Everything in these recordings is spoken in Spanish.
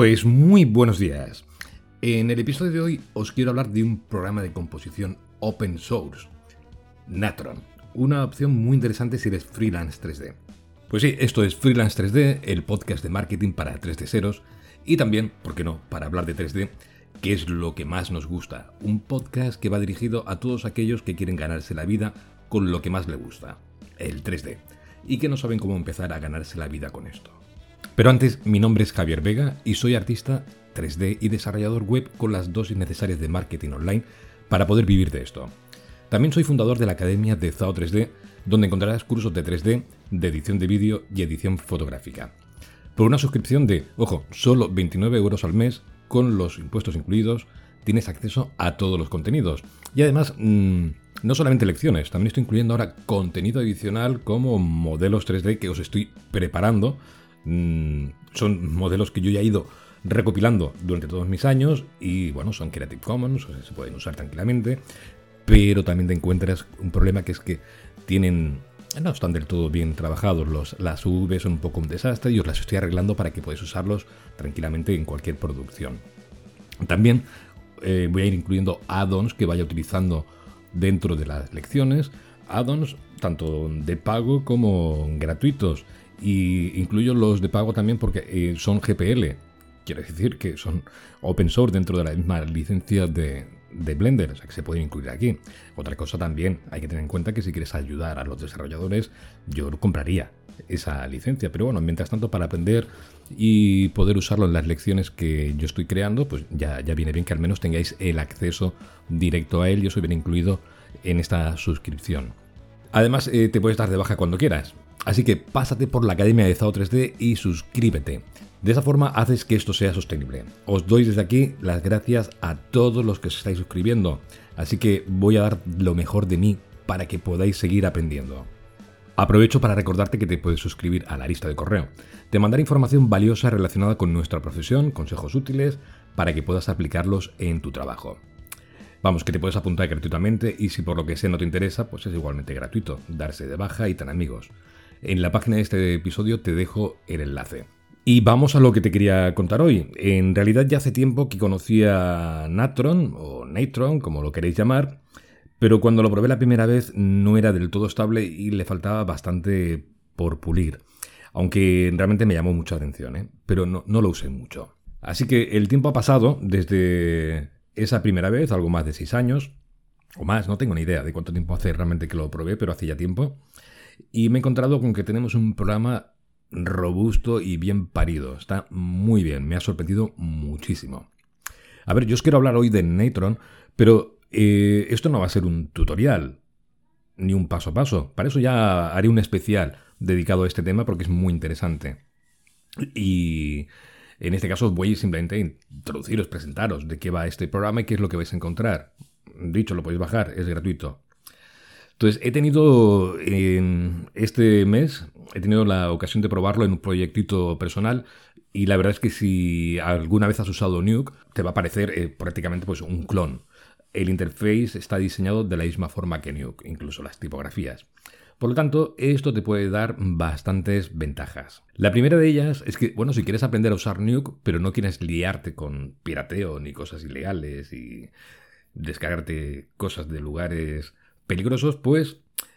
Pues muy buenos días. En el episodio de hoy os quiero hablar de un programa de composición open source, Natron, una opción muy interesante si eres freelance 3D. Pues sí, esto es Freelance 3D, el podcast de marketing para 3D seros y también, ¿por qué no?, para hablar de 3D, que es lo que más nos gusta, un podcast que va dirigido a todos aquellos que quieren ganarse la vida con lo que más le gusta, el 3D, y que no saben cómo empezar a ganarse la vida con esto. Pero antes, mi nombre es Javier Vega y soy artista 3D y desarrollador web con las dosis necesarias de marketing online para poder vivir de esto. También soy fundador de la Academia de ZAO 3D, donde encontrarás cursos de 3D, de edición de vídeo y edición fotográfica. Por una suscripción de, ojo, solo 29 euros al mes, con los impuestos incluidos, tienes acceso a todos los contenidos. Y además, mm, no solamente lecciones, también estoy incluyendo ahora contenido adicional como modelos 3D que os estoy preparando. Mm, son modelos que yo ya he ido recopilando durante todos mis años y bueno, son Creative Commons, sea, se pueden usar tranquilamente, pero también te encuentras un problema que es que tienen no están del todo bien trabajados. Los, las V son un poco un desastre y os las estoy arreglando para que podáis usarlos tranquilamente en cualquier producción. También eh, voy a ir incluyendo add-ons que vaya utilizando dentro de las lecciones. Add-ons tanto de pago como gratuitos. Y incluyo los de pago también porque eh, son GPL. Quiere decir que son open source dentro de la misma licencia de, de Blender, o sea que se pueden incluir aquí. Otra cosa también, hay que tener en cuenta que si quieres ayudar a los desarrolladores, yo compraría esa licencia. Pero bueno, mientras tanto, para aprender y poder usarlo en las lecciones que yo estoy creando, pues ya, ya viene bien que al menos tengáis el acceso directo a él. Yo soy bien incluido en esta suscripción. Además, eh, te puedes dar de baja cuando quieras. Así que pásate por la Academia de ZAO 3D y suscríbete. De esa forma haces que esto sea sostenible. Os doy desde aquí las gracias a todos los que os estáis suscribiendo, así que voy a dar lo mejor de mí para que podáis seguir aprendiendo. Aprovecho para recordarte que te puedes suscribir a la lista de correo. Te mandaré información valiosa relacionada con nuestra profesión, consejos útiles, para que puedas aplicarlos en tu trabajo. Vamos, que te puedes apuntar gratuitamente y si por lo que sé no te interesa, pues es igualmente gratuito, darse de baja y tan amigos. En la página de este episodio te dejo el enlace. Y vamos a lo que te quería contar hoy. En realidad ya hace tiempo que conocía Natron, o Natron, como lo queréis llamar, pero cuando lo probé la primera vez no era del todo estable y le faltaba bastante por pulir. Aunque realmente me llamó mucha atención, ¿eh? pero no, no lo usé mucho. Así que el tiempo ha pasado desde esa primera vez, algo más de seis años, o más, no tengo ni idea de cuánto tiempo hace realmente que lo probé, pero hace ya tiempo. Y me he encontrado con que tenemos un programa robusto y bien parido. Está muy bien, me ha sorprendido muchísimo. A ver, yo os quiero hablar hoy de Natron, pero eh, esto no va a ser un tutorial, ni un paso a paso. Para eso ya haré un especial dedicado a este tema porque es muy interesante. Y en este caso voy simplemente a introduciros, presentaros de qué va este programa y qué es lo que vais a encontrar. Dicho, lo podéis bajar, es gratuito. Entonces, he tenido en este mes, he tenido la ocasión de probarlo en un proyectito personal y la verdad es que si alguna vez has usado Nuke, te va a parecer eh, prácticamente pues, un clon. El interface está diseñado de la misma forma que Nuke, incluso las tipografías. Por lo tanto, esto te puede dar bastantes ventajas. La primera de ellas es que, bueno, si quieres aprender a usar Nuke, pero no quieres liarte con pirateo ni cosas ilegales y descargarte cosas de lugares peligrosos, pues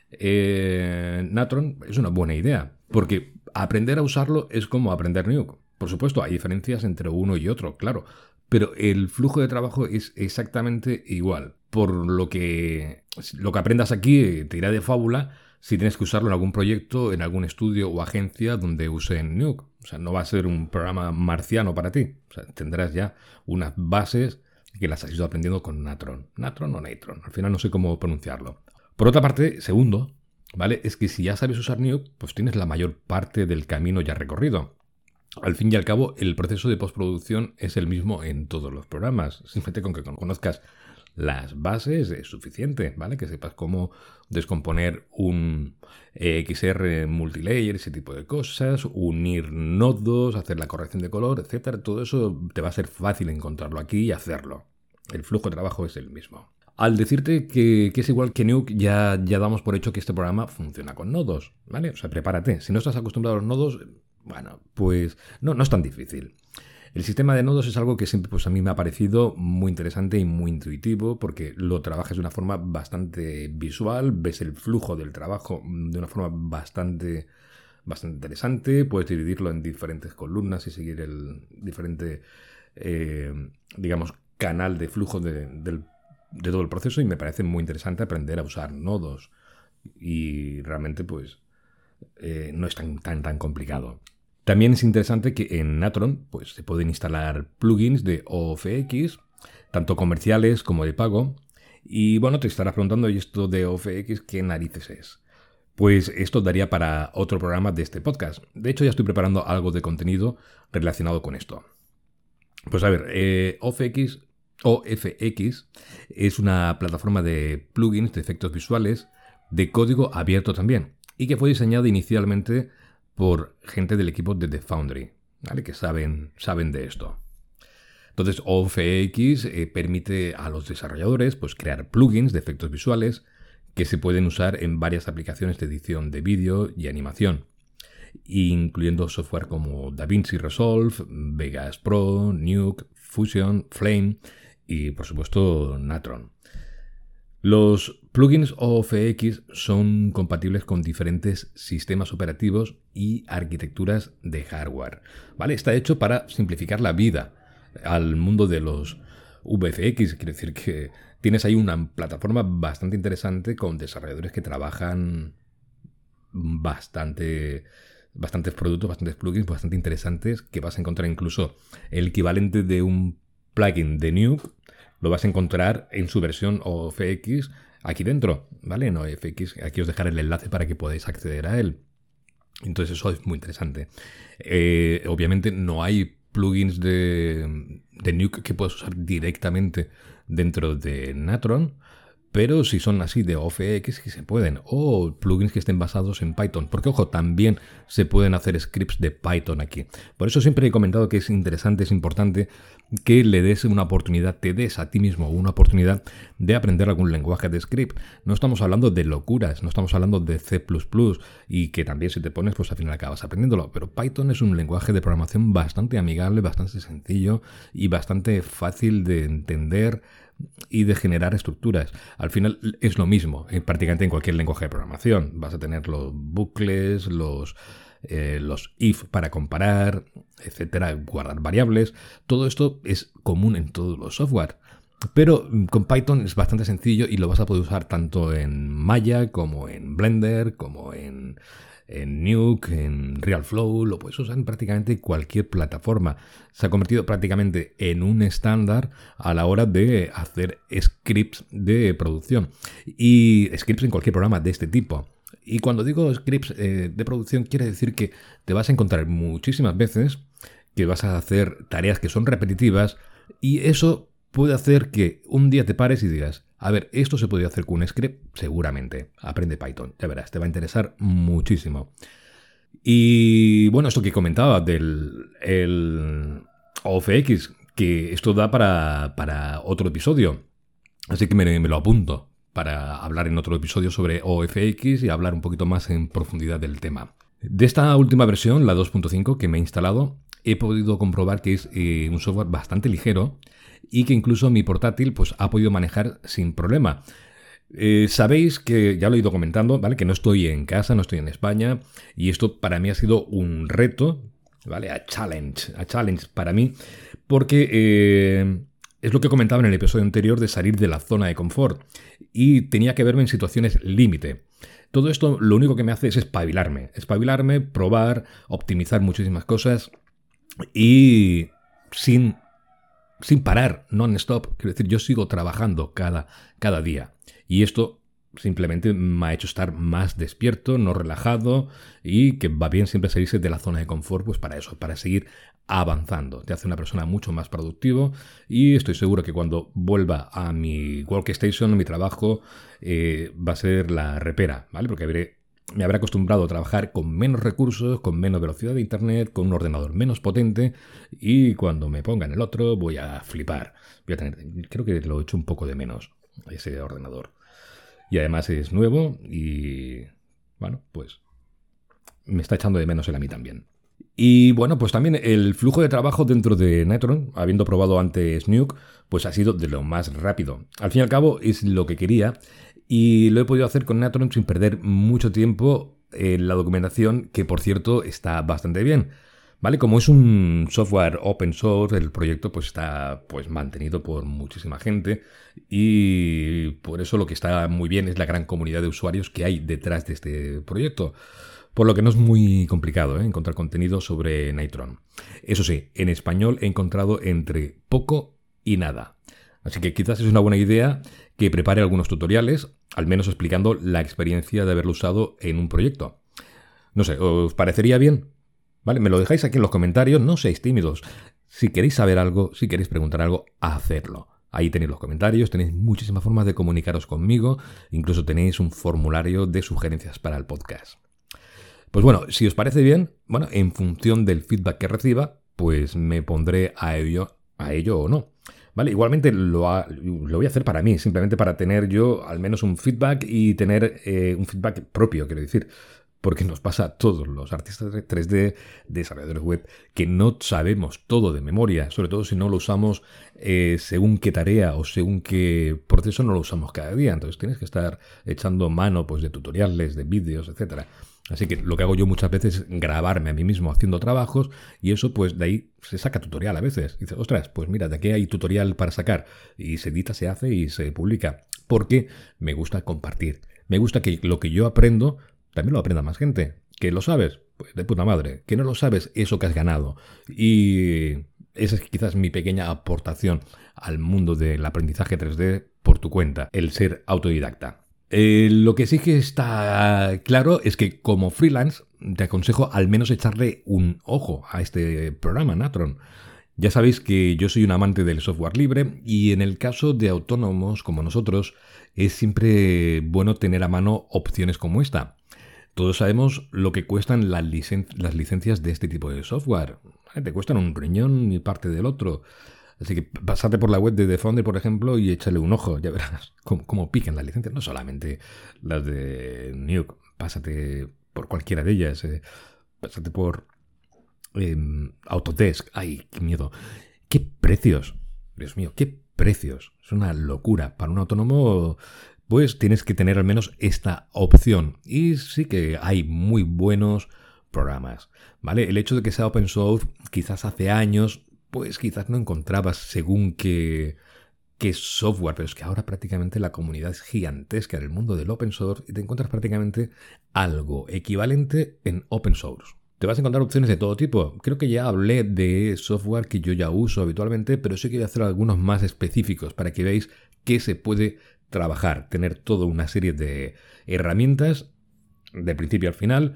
eh, Natron es una buena idea, porque aprender a usarlo es como aprender Nuke. Por supuesto, hay diferencias entre uno y otro, claro, pero el flujo de trabajo es exactamente igual. Por lo que lo que aprendas aquí te irá de fábula si tienes que usarlo en algún proyecto, en algún estudio o agencia donde usen Nuke. O sea, no va a ser un programa marciano para ti. Tendrás ya unas bases que las has ido aprendiendo con Natron. Natron o Natron, al final no sé cómo pronunciarlo. Por otra parte, segundo, ¿vale? Es que si ya sabes usar Nuke, pues tienes la mayor parte del camino ya recorrido. Al fin y al cabo, el proceso de postproducción es el mismo en todos los programas. Simplemente con que conozcas las bases es suficiente, ¿vale? Que sepas cómo descomponer un eh, XR multilayer, ese tipo de cosas, unir nodos, hacer la corrección de color, etcétera. Todo eso te va a ser fácil encontrarlo aquí y hacerlo. El flujo de trabajo es el mismo. Al decirte que, es igual que Nuke, ya, ya damos por hecho que este programa funciona con nodos, ¿vale? O sea, prepárate. Si no estás acostumbrado a los nodos, bueno, pues no, no es tan difícil. El sistema de nodos es algo que siempre pues, a mí me ha parecido muy interesante y muy intuitivo porque lo trabajas de una forma bastante visual, ves el flujo del trabajo de una forma bastante, bastante interesante, puedes dividirlo en diferentes columnas y seguir el diferente, eh, digamos, canal de flujo de, todo el proceso y me parece muy interesante aprender a usar nodos y realmente pues eh, no es tan, tan, tan complicado. También es interesante que en Natron pues, se pueden instalar plugins de OFX, tanto comerciales como de pago. Y bueno, te estarás preguntando, ¿y esto de OFX qué narices es? Pues esto daría para otro programa de este podcast. De hecho, ya estoy preparando algo de contenido relacionado con esto. Pues a ver, eh, OFX, OFX es una plataforma de plugins de efectos visuales de código abierto también y que fue diseñada inicialmente por gente del equipo de The Foundry, ¿vale? que saben, saben de esto. Entonces, OFX eh, permite a los desarrolladores pues, crear plugins de efectos visuales que se pueden usar en varias aplicaciones de edición de vídeo y animación, incluyendo software como DaVinci Resolve, Vegas Pro, Nuke, Fusion, Flame y, por supuesto, Natron. Los plugins OFX son compatibles con diferentes sistemas operativos y arquitecturas de hardware. ¿Vale? Está hecho para simplificar la vida al mundo de los VFX. Quiere decir que tienes ahí una plataforma bastante interesante con desarrolladores que trabajan bastante bastantes productos, bastantes plugins bastante interesantes que vas a encontrar incluso el equivalente de un plugin de Nuke lo vas a encontrar en su versión OFX aquí dentro, ¿vale? En OFX, aquí os dejaré el enlace para que podáis acceder a él. Entonces eso es muy interesante. Eh, obviamente no hay plugins de, de Nuke que puedas usar directamente dentro de Natron, pero si son así de OFX que se pueden, o plugins que estén basados en Python, porque ojo, también se pueden hacer scripts de Python aquí. Por eso siempre he comentado que es interesante, es importante que le des una oportunidad, te des a ti mismo una oportunidad de aprender algún lenguaje de script. No estamos hablando de locuras, no estamos hablando de C++ y que también si te pones, pues al final acabas aprendiéndolo. Pero Python es un lenguaje de programación bastante amigable, bastante sencillo y bastante fácil de entender y de generar estructuras. Al final es lo mismo, eh, prácticamente en cualquier lenguaje de programación. Vas a tener los bucles, los, eh, los if para comparar, etcétera, guardar variables. Todo esto es común en todos los software. Pero mm, con Python es bastante sencillo y lo vas a poder usar tanto en Maya como en Blender, como en en Nuke, en RealFlow, lo puedes usar en prácticamente cualquier plataforma. Se ha convertido prácticamente en un estándar a la hora de hacer scripts de producción y scripts en cualquier programa de este tipo. Y cuando digo scripts eh, de producción, quiere decir que te vas a encontrar muchísimas veces que vas a hacer tareas que son repetitivas y eso puede hacer que un día te pares y digas, a ver, esto se podría hacer con un script, seguramente. Aprende Python, ya verás, te va a interesar muchísimo. Y bueno, esto que comentaba del el OFX, que esto da para, otro episodio. Así que me, lo apunto para hablar en otro episodio sobre OFX y hablar un poquito más en profundidad del tema. De esta última versión, la 2.5 que me he instalado, he podido comprobar que es eh, un software bastante ligero y que incluso mi portátil pues, ha podido manejar sin problema. Eh, sabéis que ya lo he ido comentando, ¿vale? Que no estoy en casa, no estoy en España, y esto para mí ha sido un reto, ¿vale? A challenge, a challenge para mí, porque eh, es lo que comentaba en el episodio anterior de salir de la zona de confort, y tenía que verme en situaciones límite. Todo esto lo único que me hace es espabilarme, espabilarme, probar, optimizar muchísimas cosas y sin sin parar, non-stop. Quiero decir, yo sigo trabajando cada, cada día. Y esto simplemente me ha hecho estar más despierto, no relajado y que va bien siempre salirse de la zona de confort, pues para eso, para seguir avanzando. Te hace una persona mucho más productivo y estoy seguro que cuando vuelva a mi workstation, mi trabajo, eh, va a ser la repera, ¿vale? Porque me habré acostumbrado a trabajar con menos recursos, con menos velocidad de internet, con un ordenador menos potente y cuando me ponga en el otro voy a flipar. Voy a tener, creo que lo he hecho un poco de menos ese ordenador. Y además es nuevo y bueno, pues me está echando de menos él a mí también. Y bueno, pues también el flujo de trabajo dentro de Netron, habiendo probado antes Nuke, pues ha sido de lo más rápido. Al fin y al cabo es lo que quería y lo he podido hacer con Netron sin perder mucho tiempo en la documentación, que por cierto está bastante bien. ¿Vale? Como es un software open source, el proyecto pues está pues mantenido por muchísima gente y por eso lo que está muy bien es la gran comunidad de usuarios que hay detrás de este proyecto. Por lo que no es muy complicado ¿eh? encontrar contenido sobre Nitron. Eso sí, en español he encontrado entre poco y nada. Así que quizás es una buena idea que prepare algunos tutoriales, al menos explicando la experiencia de haberlo usado en un proyecto. No sé, ¿os parecería bien? ¿Vale? Me lo dejáis aquí en los comentarios, no seáis tímidos. Si queréis saber algo, si queréis preguntar algo, hacerlo. Ahí tenéis los comentarios, tenéis muchísimas formas de comunicaros conmigo, incluso tenéis un formulario de sugerencias para el podcast. Pues bueno, si os parece bien, bueno, en función del feedback que reciba, pues me pondré a ello, a ello o no. ¿Vale? Igualmente lo, lo, voy a hacer para mí, simplemente para tener yo al menos un feedback y tener eh, un feedback propio, quiero decir porque nos pasa a todos los artistas de 3D, desarrolladores web, que no sabemos todo de memoria, sobre todo si no lo usamos eh, según qué tarea o según qué proceso no lo usamos cada día. Entonces tienes que estar echando mano pues, de tutoriales, de vídeos, etc. Así que lo que hago yo muchas veces es grabarme a mí mismo haciendo trabajos y eso pues de ahí se saca tutorial a veces. Dices, ostras, pues mira, de aquí hay tutorial para sacar y se edita, se hace y se publica. Porque me gusta compartir. Me gusta que lo que yo aprendo también lo aprenda más gente. ¿Que lo sabes? Pues de puta madre. ¿Que no lo sabes? Eso que has ganado. Y esa es quizás mi pequeña aportación al mundo del aprendizaje 3D por tu cuenta, el ser autodidacta. Eh, lo que sí que está claro es que como freelance te aconsejo al menos echarle un ojo a este programa Natron. Ya sabéis que yo soy un amante del software libre y en el caso de autónomos como nosotros es siempre bueno tener a mano opciones como esta. Todos sabemos lo que cuestan las, licencias de este tipo de software. Te cuestan un riñón y parte del otro. Así que pásate por la web de Defonder, por ejemplo, y échale un ojo. Ya verás cómo, pican las licencias. No solamente las de Nuke. Pásate por cualquiera de ellas. Eh. Pásate por em, Autodesk. Ay, qué miedo. ¿Qué precios? Dios mío, qué precios. Es una locura. Para un autónomo pues tienes que tener al menos esta opción. Y sí que hay muy buenos programas, ¿vale? El hecho de que sea open source, quizás hace años, pues quizás no encontrabas según qué, qué software, pero es que ahora prácticamente la comunidad es gigantesca en el mundo del open source y te encuentras prácticamente algo equivalente en open source. Te vas a encontrar opciones de todo tipo. Creo que ya hablé de software que yo ya uso habitualmente, pero sí quiero hacer algunos más específicos para que veáis qué se puede trabajar, tener toda una serie de herramientas de principio al final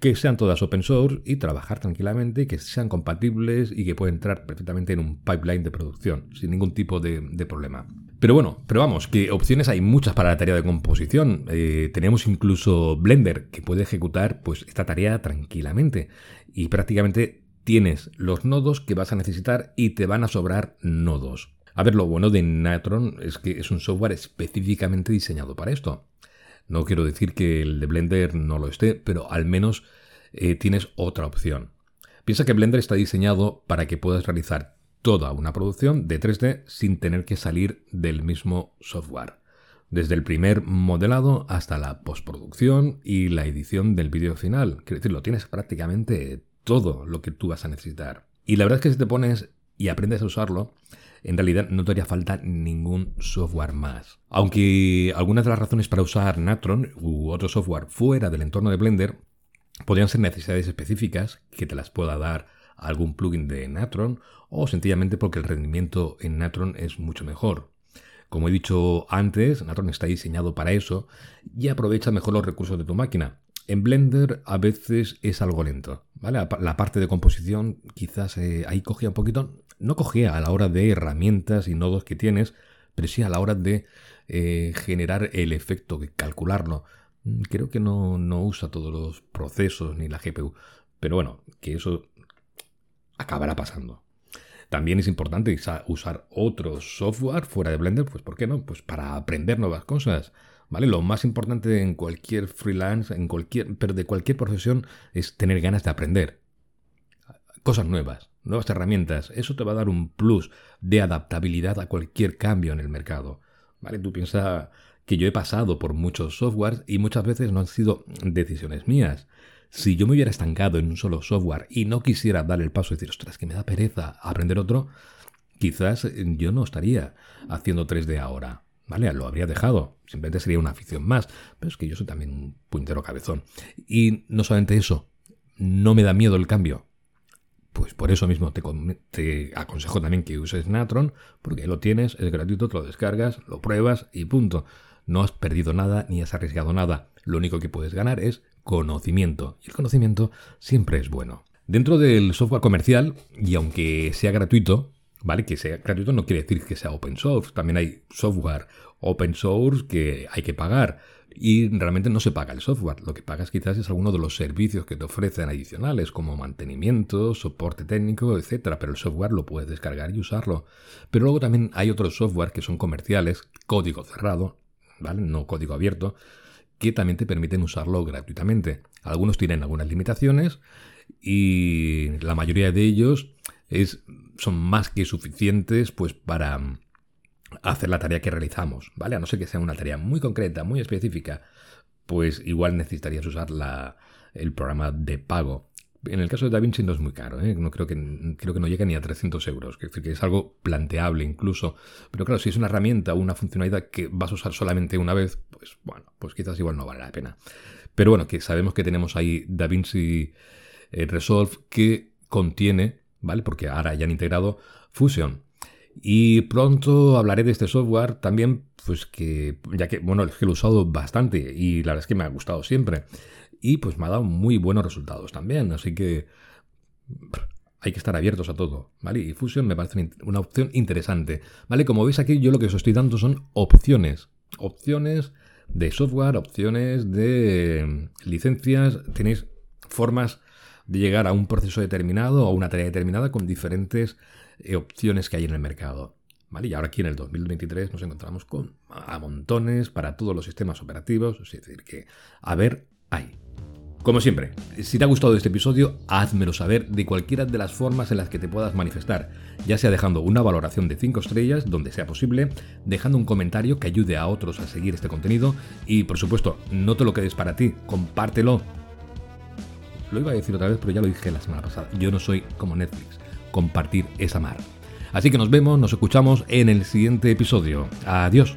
que sean todas open source y trabajar tranquilamente, que sean compatibles y que puedan entrar perfectamente en un pipeline de producción sin ningún tipo de, problema. Pero bueno, pero vamos, que opciones hay muchas para la tarea de composición. Eh, tenemos incluso Blender que puede ejecutar pues esta tarea tranquilamente y prácticamente tienes los nodos que vas a necesitar y te van a sobrar nodos. A ver, lo bueno de Natron es que es un software específicamente diseñado para esto. No quiero decir que el de Blender no lo esté, pero al menos eh, tienes otra opción. Piensa que Blender está diseñado para que puedas realizar toda una producción de 3D sin tener que salir del mismo software. Desde el primer modelado hasta la postproducción y la edición del vídeo final. Quiero decir, lo tienes prácticamente todo lo que tú vas a necesitar. Y la verdad es que si te pones y aprendes a usarlo, en realidad no te haría falta ningún software más. Aunque algunas de las razones para usar Natron u otro software fuera del entorno de Blender podrían ser necesidades específicas que te las pueda dar algún plugin de Natron o sencillamente porque el rendimiento en Natron es mucho mejor. Como he dicho antes, Natron está diseñado para eso y aprovecha mejor los recursos de tu máquina. En Blender a veces es algo lento, ¿vale? La parte de composición quizás eh, ahí cogía un poquito, no cogía a la hora de herramientas y nodos que tienes, pero sí a la hora de eh, generar el efecto, de calcularlo. Mm, creo que no, usa todos los procesos ni la GPU, pero bueno, que eso acabará pasando. También es importante usar otro software fuera de Blender, pues ¿por qué no? Pues para aprender nuevas cosas. ¿Vale? Lo más importante en cualquier freelance, en cualquier, pero de cualquier profesión, es tener ganas de aprender. cosas nuevas, nuevas herramientas. Eso te va a dar un plus de adaptabilidad a cualquier cambio en el mercado. ¿Vale? Tú piensas que yo he pasado por muchos softwares y muchas veces no han sido decisiones mías. Si yo me hubiera estancado en un solo software y no quisiera dar el paso y decir, ostras, que me da pereza aprender otro, quizás yo no estaría haciendo 3D ahora. ¿Vale? Lo habría dejado. Simplemente sería una afición más. Pero es que yo soy también un puntero cabezón. Y no solamente eso, no me da miedo el cambio. Pues por eso mismo te, aconsejo también que uses Natron, porque lo tienes, es gratuito, te lo descargas, lo pruebas y punto. No has perdido nada ni has arriesgado nada. Lo único que puedes ganar es conocimiento. Y el conocimiento siempre es bueno. Dentro del software comercial, y aunque sea gratuito, ¿vale? Que sea gratuito no quiere decir que sea open source. También hay software open source que hay que pagar. Y realmente no se paga el software. Lo que pagas quizás es alguno de los servicios que te ofrecen adicionales, como mantenimiento, soporte técnico, etc. Pero el software lo puedes descargar y usarlo. Pero luego también hay otros software que son comerciales, código cerrado, ¿vale? No código abierto, que también te permiten usarlo gratuitamente. Algunos tienen algunas limitaciones y la mayoría de ellos es, son más que suficientes pues para hacer la tarea que realizamos, ¿vale? A no ser que sea una tarea muy concreta, muy específica, pues igual necesitarías usar la, el programa de pago. En el caso de DaVinci no es muy caro, ¿eh? no creo que, creo que no llega ni a 300 euros, es decir, que es algo planteable incluso. Pero claro, si es una herramienta o una funcionalidad que vas a usar solamente una vez, pues bueno, pues quizás igual no vale la pena. Pero bueno, que sabemos que tenemos ahí DaVinci eh, Resolve que contiene, ¿vale? Porque ahora ya han integrado Fusion. Y pronto hablaré de este software también, pues que, ya que, bueno, es que lo he usado bastante y la verdad es que me ha gustado siempre y pues me ha dado muy buenos resultados también. Así que hay que estar abiertos a todo, ¿vale? Y Fusion me parece una opción interesante, ¿vale? Como veis aquí yo lo que os estoy dando son opciones, opciones de software, opciones de licencias, tenéis formas de llegar a un proceso determinado o a una tarea determinada con diferentes opciones que hay en el mercado. ¿Vale? Y ahora aquí en el 2023 nos encontramos con a montones para todos los sistemas operativos, es decir, que a ver, hay. Como siempre, si te ha gustado este episodio, házmelo saber de cualquiera de las formas en las que te puedas manifestar, ya sea dejando una valoración de 5 estrellas donde sea posible, dejando un comentario que ayude a otros a seguir este contenido y, por supuesto, no te lo quedes para ti, compártelo. Lo iba a decir otra vez, pero ya lo dije la semana pasada. Yo no soy como Netflix. Compartir es amar. Así que nos vemos, nos escuchamos en el siguiente episodio. Adiós.